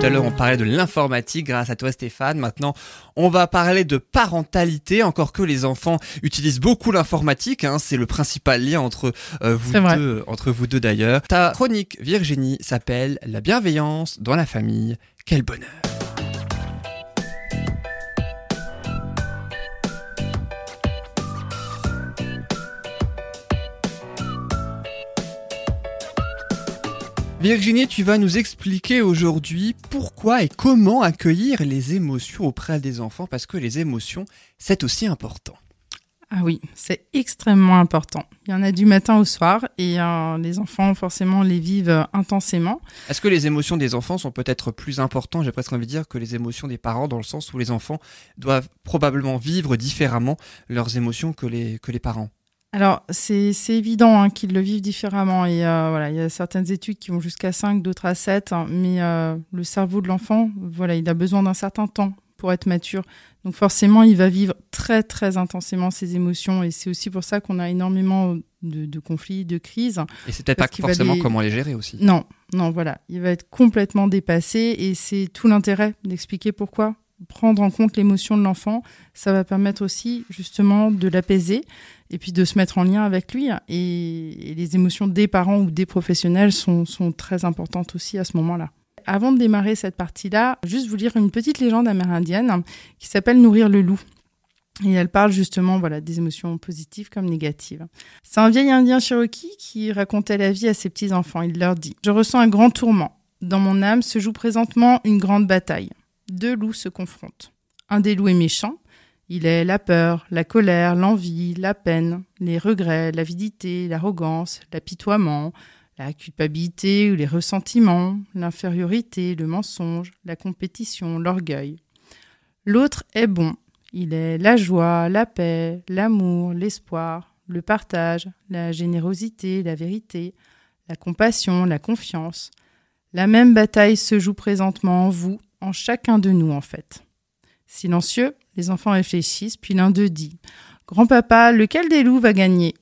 Tout à l'heure, on parlait de l'informatique grâce à toi, Stéphane. Maintenant, on va parler de parentalité, encore que les enfants utilisent beaucoup l'informatique. Hein. c'est le principal lien entre euh, vous deux, entre vous deux d'ailleurs. Ta chronique, Virginie, s'appelle La bienveillance dans la famille. Quel bonheur. Virginie, tu vas nous expliquer aujourd'hui pourquoi et comment accueillir les émotions auprès des enfants, parce que les émotions, c'est aussi important. Ah oui, c'est extrêmement important. Il y en a du matin au soir et euh, les enfants forcément les vivent intensément. Est-ce que les émotions des enfants sont peut-être plus importantes, j'ai presque envie de dire, que les émotions des parents, dans le sens où les enfants doivent probablement vivre différemment leurs émotions que les, que les parents alors, c'est évident hein, qu'ils le vivent différemment. Et euh, voilà, il y a certaines études qui vont jusqu'à 5, d'autres à 7. Hein, mais euh, le cerveau de l'enfant, voilà, il a besoin d'un certain temps pour être mature. Donc forcément, il va vivre très, très intensément ses émotions. Et c'est aussi pour ça qu'on a énormément de, conflits, de crises. Et c'est peut-être pas forcément comment les gérer aussi. Non, non, voilà. Il va être complètement dépassé. Et c'est tout l'intérêt d'expliquer pourquoi prendre en compte l'émotion de l'enfant, ça va permettre aussi justement de l'apaiser et puis de se mettre en lien avec lui. Et, les émotions des parents ou des professionnels sont, très importantes aussi à ce moment-là. Avant de démarrer cette partie-là, juste vous lire une petite légende amérindienne qui s'appelle Nourrir le loup. Et elle parle justement voilà, des émotions positives comme négatives. C'est un vieil indien cherokee qui racontait la vie à ses petits-enfants. Il leur dit Je ressens un grand tourment. Dans mon âme se joue présentement une grande bataille deux loups se confrontent. Un des loups est méchant. Il est la peur, la colère, l'envie, la peine, les regrets, l'avidité, l'arrogance, l'apitoiement, la culpabilité ou les ressentiments, l'infériorité, le mensonge, la compétition, l'orgueil. L'autre est bon. Il est la joie, la paix, l'amour, l'espoir, le partage, la générosité, la vérité, la compassion, la confiance. La même bataille se joue présentement en vous en chacun de nous, en fait. Silencieux, les enfants réfléchissent, puis l'un d'eux dit Grand-papa, lequel des loups va gagner?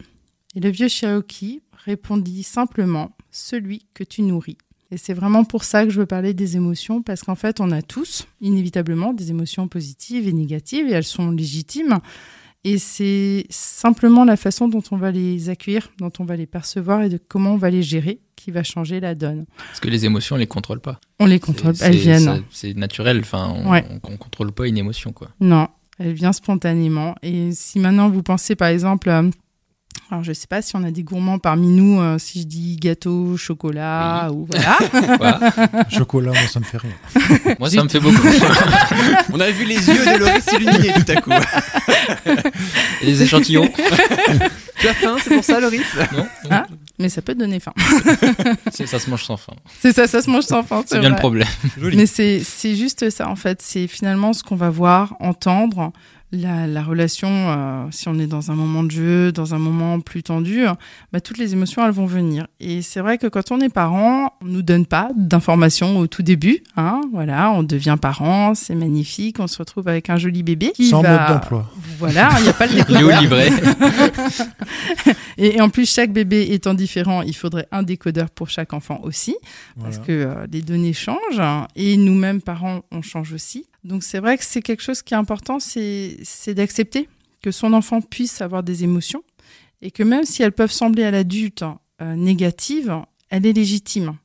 Et le vieux Cherokee répondit simplement Celui que tu nourris. Et c'est vraiment pour ça que je veux parler des émotions, parce qu'en fait, on a tous, inévitablement, des émotions positives et négatives, et elles sont légitimes. Et c'est simplement la façon dont on va les accueillir, dont on va les percevoir et de comment on va les gérer qui va changer la donne. Parce que les émotions, on les contrôle pas. On les contrôle, elles viennent. C'est naturel, enfin, on, ne contrôle pas une émotion, quoi. Non, elle vient spontanément. Et si maintenant vous pensez, par exemple, alors je sais pas si on a des gourmands parmi nous, euh, si je dis gâteau, chocolat ou voilà. chocolat, moi ça me fait rire. moi ça me fait beaucoup. on a vu les yeux de Loris s'illuminer tout à coup. Et les échantillons. tu as faim, c'est pour ça Loris? Non. Ah, mais ça peut donner faim. ça se mange sans faim. C'est ça, ça se mange sans faim. C'est bien le problème. Mais c'est juste ça en fait. C'est finalement ce qu'on va voir, entendre, la, relation, euh, si on est dans un moment de jeu, dans un moment plus tendu, bah, toutes les émotions, elles vont venir. Et c'est vrai que quand on est parent, on nous donne pas d'informations au tout début. Hein, voilà, on devient parent, c'est magnifique, on se retrouve avec un joli bébé. Qui Sans mode d'emploi. Voilà, il n'y a pas le décodeur. livré. et, en plus, chaque bébé étant différent, il faudrait un décodeur pour chaque enfant aussi, parce que euh, les données changent. et nous-mêmes, parents, on change aussi. Donc c'est vrai que c'est quelque chose qui est important, c'est d'accepter que son enfant puisse avoir des émotions et que même si elles peuvent sembler à l'adulte euh, négatives, elle est légitime.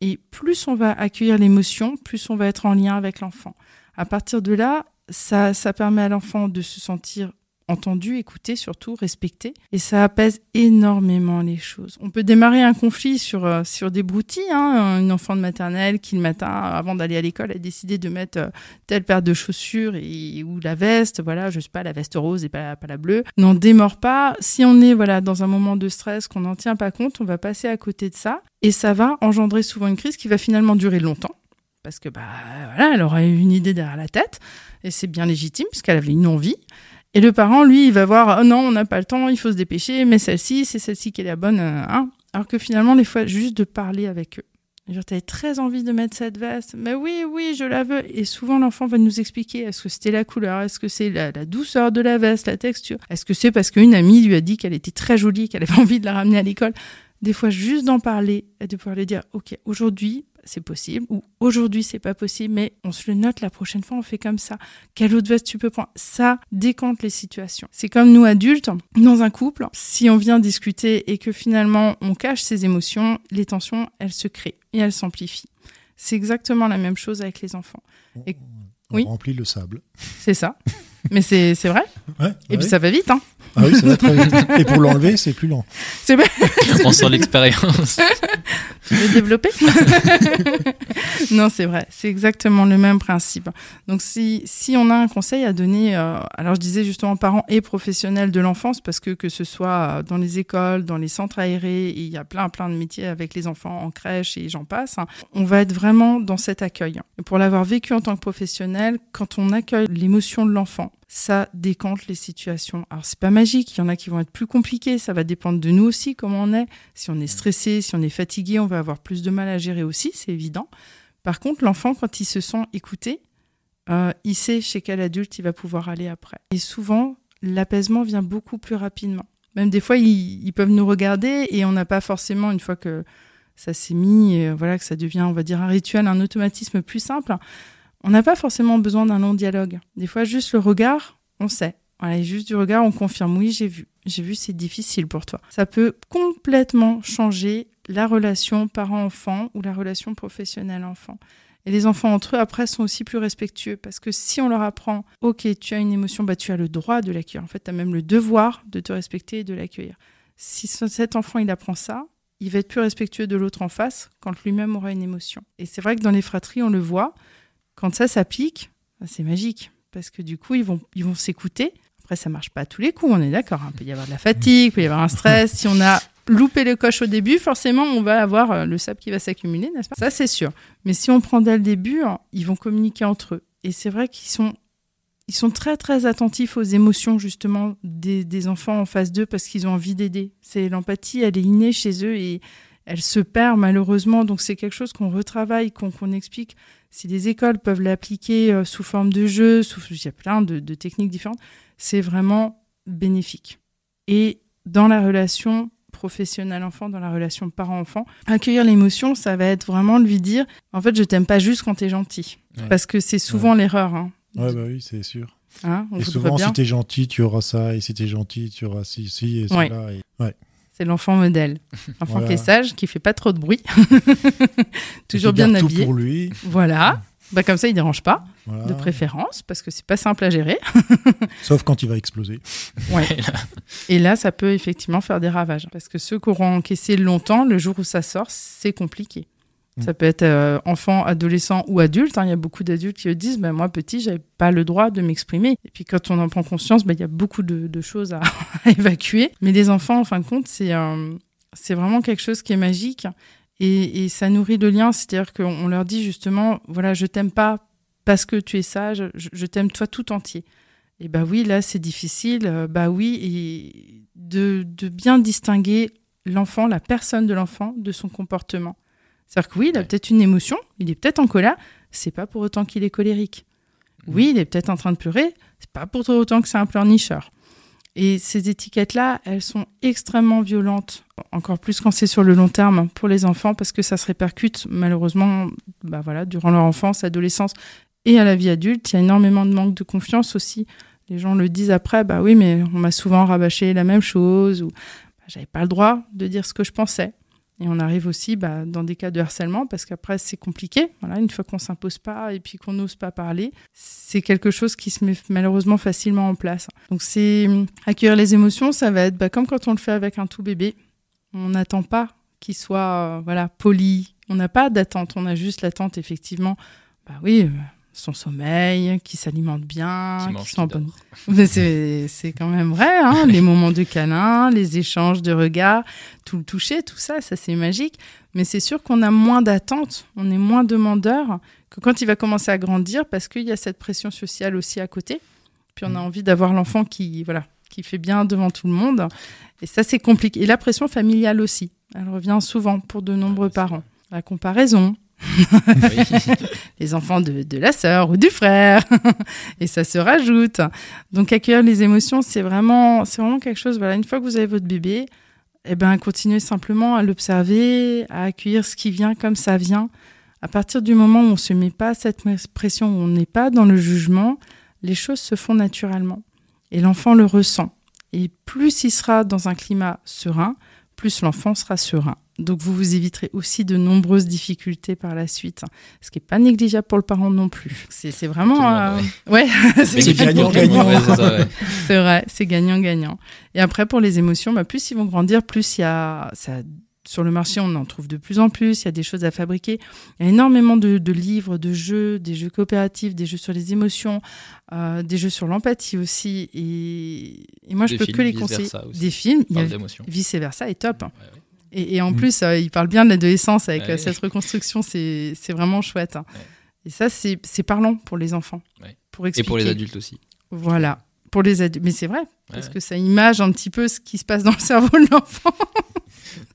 Et plus on va accueillir l'émotion, plus on va être en lien avec l'enfant. À partir de là, ça, ça permet à l'enfant de se sentir entendu, écouté surtout, respecté. Et ça apaise énormément les choses. On peut démarrer un conflit sur, euh, sur des broutilles. Hein, une enfant de maternelle qui le matin, avant d'aller à l'école, a décidé de mettre euh, telle paire de chaussures et, ou la veste, voilà, je sais pas, la veste rose et pas, la bleue. N'en démord pas. Si on est voilà dans un moment de stress qu'on n'en tient pas compte, on va passer à côté de ça. Et ça va engendrer souvent une crise qui va finalement durer longtemps. Parce que bah voilà, elle aura une idée derrière la tête et c'est bien légitime puisqu'elle avait une envie. Et le parent, lui, il va voir, oh non, on n'a pas le temps, il faut se dépêcher, mais celle-ci, c'est celle-ci qui est la bonne. Euh, hein. Alors que finalement, des fois, juste de parler avec eux. Genre, t'avais très envie de mettre cette veste. Mais oui, oui, je la veux. Et souvent, l'enfant va nous expliquer est-ce que c'était la couleur Est-ce que c'est la, douceur de la veste, la texture? Est-ce que c'est parce qu'une amie lui a dit qu'elle était très jolie, qu'elle avait envie de la ramener à l'école? Des fois juste d'en parler et de pouvoir lui dire, ok, aujourd'hui c'est possible ou aujourd'hui c'est pas possible, mais on se le note la prochaine fois, on fait comme ça. Quelle autre veste tu peux prendre? Ça décante les situations. C'est comme nous adultes dans un couple, si on vient discuter et que finalement on cache ses émotions, les tensions elles se créent et elles s'amplifient. C'est exactement la même chose avec les enfants. Et... On oui. remplit le sable. C'est ça. Mais c'est vrai. Ouais, et puis ça va vite. Hein. Ah oui, ça va très vite. Et pour l'enlever, c'est plus lent. C'est vrai. On sent l'expérience. Tu veux développer Non, c'est vrai. C'est exactement le même principe. Donc, si, si on a un conseil à donner, euh, alors je disais justement parents et professionnels de l'enfance, parce que que ce soit dans les écoles, dans les centres aérés, il y a plein, plein de métiers avec les enfants en crèche et j'en passe, hein, on va être vraiment dans cet accueil. Et pour l'avoir vécu en tant que professionnel, quand on accueille l'émotion de l'enfant, ça décante les situations. Alors c'est pas magique, il y en a qui vont être plus compliquées, ça va dépendre de nous aussi comment on est. Si on est stressé, si on est fatigué, on va avoir plus de mal à gérer aussi, c'est évident. Par contre, l'enfant quand il se sent écouté, euh, il sait chez quel adulte il va pouvoir aller après. Et souvent, l'apaisement vient beaucoup plus rapidement. Même des fois, ils, ils peuvent nous regarder et on n'a pas forcément une fois que ça s'est mis, et voilà que ça devient, on va dire, un rituel, un automatisme plus simple on n'a pas forcément besoin d'un long dialogue. Des fois, juste le regard, on sait. Voilà, juste du regard, on confirme oui, j'ai vu. J'ai vu, c'est difficile pour toi. Ça peut complètement changer la relation parent-enfant ou la relation professionnelle-enfant. Et les enfants entre eux, après, sont aussi plus respectueux parce que si on leur apprend, OK, tu as une émotion, bah, tu as le droit de l'accueillir. En fait, tu as même le devoir de te respecter et de l'accueillir. Si cet enfant, il apprend ça, il va être plus respectueux de l'autre en face quand lui-même aura une émotion. Et c'est vrai que dans les fratries, on le voit, quand ça s'applique, c'est magique parce que du coup, ils vont, ils vont s'écouter. Après, ça marche pas à tous les coups, on est d'accord. Il peut y avoir de la fatigue, il peut y avoir un stress. Si on a loupé le coche au début, forcément, on va avoir le sable qui va s'accumuler, n'est-ce pas? Ça, c'est sûr. Mais si on prend dès le début, ils vont communiquer entre eux. Et c'est vrai qu'ils sont, ils sont très, très attentifs aux émotions, justement, des, enfants en face d'eux parce qu'ils ont envie d'aider. C'est l'empathie, elle est innée chez eux et elle se perd malheureusement. Donc, c'est quelque chose qu'on retravaille, qu'on explique si les écoles peuvent l'appliquer euh, sous forme de jeu, sous, il y a plein de, de techniques différentes, c'est vraiment bénéfique. Et dans la relation professionnel-enfant, dans la relation parent-enfant, accueillir l'émotion, ça va être vraiment lui dire, en fait, je t'aime pas juste quand t'es gentil. Ouais. Parce que c'est souvent ouais. l'erreur. Hein. Ouais, bah oui, c'est sûr. Hein, et souvent, si t'es gentil, tu auras ça, et si t'es gentil, tu auras ci, ci et cela. Et... Ouais. C'est l'enfant modèle. L'enfant voilà. qui est sage, qui fait pas trop de bruit. Toujours bien tout habillé. pour lui. Voilà. Bah, comme ça, il dérange pas, Voilà. de préférence, parce que c'est pas simple à gérer. Sauf quand il va exploser. Ouais. Et là, ça peut effectivement faire des ravages. Parce que ceux qui auront encaissé longtemps, le jour où ça sort, c'est compliqué. Mm. Ça peut être euh, enfant, adolescent ou adulte. hein. Il y a beaucoup d'adultes qui disent bah, Moi, petit, j'avais pas le droit de m'exprimer. Et puis, quand on en prend conscience, bah, il y a beaucoup de, choses à, évacuer. Mais les enfants, en fin de compte, c'est euh, vraiment quelque chose qui est magique. Et, ça nourrit le lien. C'est-à-dire qu'on leur dit justement Voilà, je t'aime pas parce que tu es sage, je, t'aime toi tout entier. Et bah oui, là, c'est difficile. Euh, Bah oui, et de bien distinguer l'enfant, la personne de l'enfant, de son comportement. C'est-à-dire que oui, il a Ouais. peut-être une émotion, il est peut-être en colère, c'est pas pour autant qu'il est colérique. Oui, il est peut-être en train de pleurer, c'est pas pour autant que c'est un pleurnicheur. Et ces étiquettes-là, elles sont extrêmement violentes, encore plus quand c'est sur le long terme pour les enfants, parce que ça se répercute malheureusement bah voilà, durant leur enfance, adolescence et à la vie adulte. Il y a énormément de manque de confiance aussi. Les gens le disent après, bah oui, mais on m'a souvent rabâché la même chose, ou bah, j'avais pas le droit de dire ce que je pensais. Et on arrive aussi bah, dans des cas de harcèlement parce qu'après c'est compliqué. Voilà, une fois qu'on s'impose pas et puis qu'on n'ose pas parler, c'est quelque chose qui se met malheureusement facilement en place. Donc c'est accueillir les émotions, ça va être bah, comme quand on le fait avec un tout bébé. On n'attend pas qu'il soit euh, voilà poli. On n'a pas d'attente. On a juste l'attente effectivement. Bah oui. Son sommeil, qui s'alimente bien, Qui sont bonne mais c'est c'est quand même vrai, hein, les moments de câlin, les échanges de regards, tout le toucher, tout ça, ça c'est magique. Mais c'est sûr qu'on a moins d'attentes, on est moins demandeur que quand il va commencer à grandir parce qu'il y a cette pression sociale aussi à côté. Puis on a Mm. envie d'avoir l'enfant qui, voilà, qui fait bien devant tout le monde. Et ça c'est compliqué. Et la pression familiale aussi, elle revient souvent pour de nombreux c'est parents. La comparaison. les enfants de, la sœur ou du frère. et ça se rajoute. Donc accueillir les émotions, c'est vraiment, c'est vraiment quelque chose. Voilà, une fois que vous avez votre bébé, eh ben, continuer simplement à l'observer, à accueillir ce qui vient comme ça vient. À partir du moment où on ne se met pas cette pression, où on n'est pas dans le jugement, les choses se font naturellement. Et l'enfant le ressent. Et plus il sera dans un climat serein, plus l'enfant sera serein. Donc vous vous éviterez aussi de nombreuses difficultés par la suite, ce qui n'est pas négligeable pour le parent non plus. C'est vraiment... Euh, ouais, c'est gagnant-gagnant. c'est vrai, c'est gagnant-gagnant. Et après, pour les émotions, bah, plus ils vont grandir, plus il y a... Ça, sur le marché, on en trouve de plus en plus, il y a des choses à fabriquer. Il y a énormément de, livres, de jeux, des jeux coopératifs, des jeux sur les émotions, euh, des jeux sur l'empathie aussi. Et, moi, je peux que les conseiller. Des films, il y a vice versa est top. Et, en mm. plus, euh, il parle bien de l'adolescence avec euh, cette reconstruction, c'est vraiment chouette. Et ça, c'est parlant pour les enfants. Pour expliquer. Et pour les adultes aussi. Voilà. Pour les adultes. Mais c'est vrai, parce que ça image un petit peu ce qui se passe dans le cerveau de l'enfant.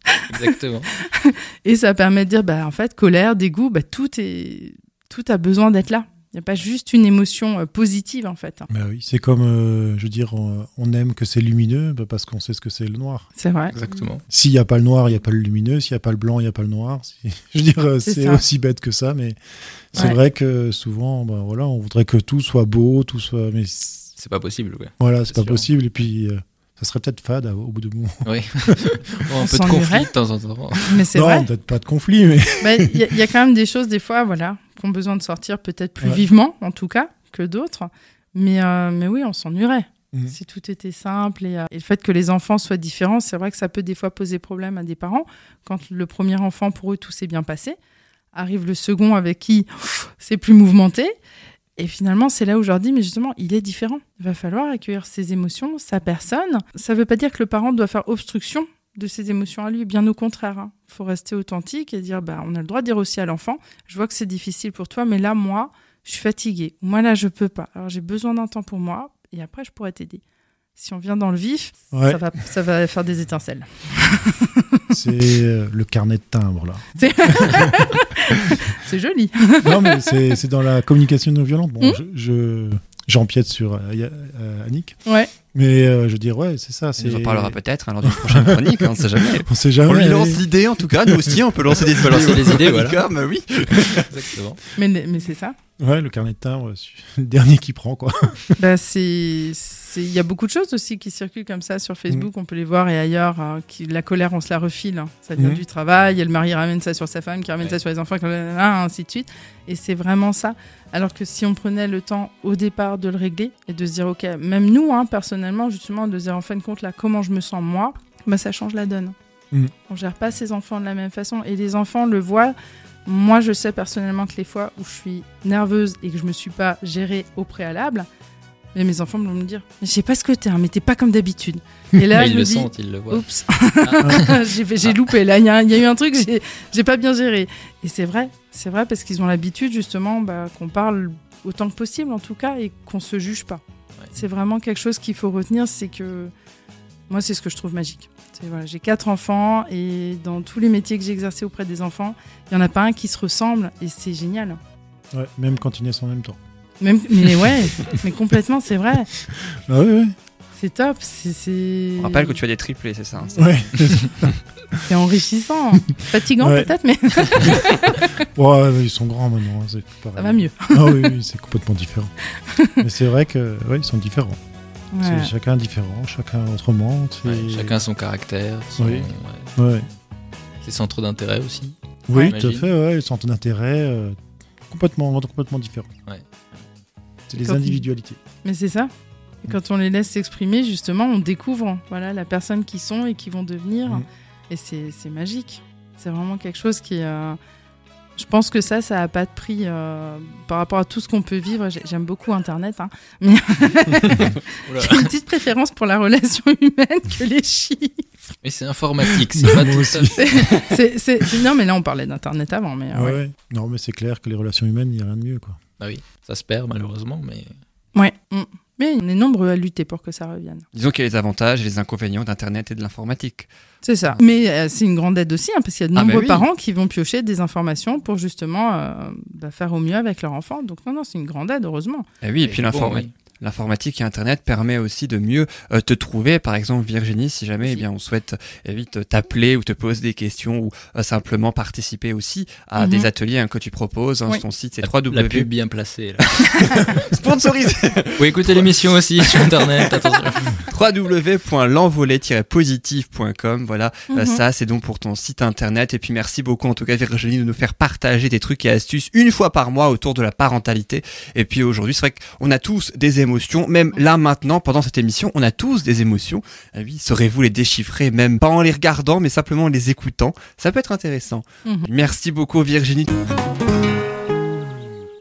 Exactement. et ça permet de dire, bah, en fait, colère, dégoût, bah, tout, est... tout a besoin d'être là. Il n'y a pas juste une émotion euh, positive, en fait. Bah oui, c'est comme, euh, je veux dire, on, aime que c'est lumineux bah, parce qu'on sait ce que c'est le noir. C'est vrai. Exactement. S'il n'y a pas le noir, il n'y a pas le lumineux. S'il n'y a pas le blanc, il n'y a pas le noir. Je veux dire, c'est aussi bête que ça, mais c'est vrai que souvent, bah, voilà, on voudrait que tout soit beau, tout soit. Mais c'est pas possible. Ouais. Voilà, c'est pas possible. Et puis ça serait peut-être fade au bout de moment. Oui. un peu de conflit de temps en temps. Mais c'est non, peut-être pas de conflit, mais. Il y, a quand même des choses, des fois, voilà, qui ont besoin de sortir peut-être plus vivement, en tout cas, que d'autres. Mais, euh, mais oui, on s'ennuierait. Mhm. Si tout était simple euh, et, le fait que les enfants soient différents, c'est vrai que ça peut des fois poser problème à des parents. Quand le premier enfant, pour eux, tout s'est bien passé, arrive le second avec qui c'est plus mouvementé. Et finalement, c'est là où je leur dis, mais justement, il est différent. Il va falloir accueillir ses émotions, sa personne. Ça ne veut pas dire que le parent doit faire obstruction de ses émotions à lui, bien au contraire. Il hein. faut rester authentique et dire, bah, on a le droit de dire aussi à l'enfant, je vois que c'est difficile pour toi, mais là, moi, je suis fatiguée. Moi, là, je peux pas. Alors, j'ai besoin d'un temps pour moi, et après, je pourrais t'aider. Si on vient dans le vif, ça, va, ça va faire des étincelles. C'est euh, le carnet de timbre, là. C'est joli. non, mais c'est dans la communication non violente. Bon, hmm je, j'empiète sur euh, euh, Annick. Ouais. Mais je veux dire, ouais, c'est ça. On en parlera peut-être hein, lors d'une prochaine chronique, on sait jamais. On sait jamais. On lui lance l'idée, en tout cas. Nous aussi, on peut lancer des, lancer des idées, voilà. Mais oui. Exactement. Mais, mais c'est ça. Ouais, le carnet de timbre, le dernier qui prend, quoi. Bah, c'est il y a beaucoup de choses aussi qui circulent comme ça sur Facebook, mm. on peut les voir et ailleurs. Hein, qui, la colère, on se la refile. Hein. Ça vient mm. du travail, et le mari ramène ça sur sa femme, qui ramène ça sur les enfants, ainsi de suite. Et c'est vraiment ça. Alors que si on prenait le temps au départ de le régler et de se dire, ok, même nous, hein, personnellement, justement, de se dire en fin de compte, là, comment je me sens moi, bah, ça change la donne. Mm. On gère pas ses enfants de la même façon. Et les enfants le voient. Moi, je sais personnellement que les fois où je suis nerveuse et que je me suis pas gérée au préalable, mais mes enfants vont me dire, je sais pas ce que t'es, hein, mais t'es pas comme d'habitude. Et là, ils le sentent, ils le voient. Oups, j'ai loupé. Là, il y, a eu un truc, j'ai pas bien géré. Et c'est vrai, c'est vrai parce qu'ils ont l'habitude justement bah, qu'on parle autant que possible en tout cas et qu'on se juge pas. C'est vraiment quelque chose qu'il faut retenir, c'est que moi, c'est ce que je trouve magique. Voilà, j'ai quatre enfants et dans tous les métiers que j'ai exercés auprès des enfants, il y en a pas un qui se ressemble et c'est génial. Ouais, même quand ils naissent en même temps mais ouais, mais complètement, c'est vrai. Ah oui, oui. C'est top. C'est, On rappelle que tu as des triplés, c'est ça hein, Ouais. c'est enrichissant. Fatigant peut-être, mais. ouais, ils sont grands maintenant. Hein, ça va mieux. ah oui, oui c'est complètement différent. mais c'est vrai que ouais, ils sont différents. Chacun différent, chacun autrement. chacun son caractère, son, oui. ouais. ses centres d'intérêt aussi. Oui, tout à fait, ouais, les centres d'intérêt euh, complètement, complètement différents. Ouais. C'est les individualités. Mais c'est ça. quand on les laisse s'exprimer, justement, on découvre voilà, la personne qui sont et qui vont devenir. Mm. Et c'est magique. C'est vraiment quelque chose qui. Euh, je pense que ça, ça n'a pas de prix euh, par rapport à tout ce qu'on peut vivre. J'aime beaucoup Internet, hein, mais j'ai une petite préférence pour la relation humaine que les chiffres. Mais c'est informatique, c'est pas tout ça. non, mais là, on parlait d'Internet avant. Mais, ouais. Non, mais c'est clair que les relations humaines, il n'y a rien de mieux. Quoi. Bah oui, ça se perd malheureusement, mais. Ouais. Mm. Mais on est nombreux à lutter pour que ça revienne. Disons qu'il y a les avantages et les inconvénients d'Internet et de l'informatique. C'est ça. Mais euh, c'est une grande aide aussi, hein, parce qu'il y a de ah, nombreux parents qui vont piocher des informations pour justement euh, bah, faire au mieux avec leur enfant. Donc non, non, c'est une grande aide, heureusement. Et eh oui, et, puis l'informatique et Internet permet aussi de mieux te trouver. Par exemple, Virginie, si jamais eh bien on souhaite vite t'appeler ou te poser des questions ou simplement participer aussi à des mhm. ateliers hein, que tu proposes. Hein, Ton site c'est 3 La pub bien placée. Sponsorisé. Vous écoutez l'émission aussi sur Internet. www.l'envolée-positif.com. Voilà, mhm. ça c'est donc pour ton site internet. Et puis merci beaucoup en tout cas Virginie de nous faire partager des trucs et astuces une fois par mois autour de la parentalité. Et puis aujourd'hui, c'est vrai qu'on a tous des émotions, même là maintenant, pendant cette émission, on a tous des émotions. Ah oui, saurez-vous les déchiffrer, même pas en les regardant, mais simplement en les écoutant Ça peut être intéressant. Mhm. Merci beaucoup Virginie.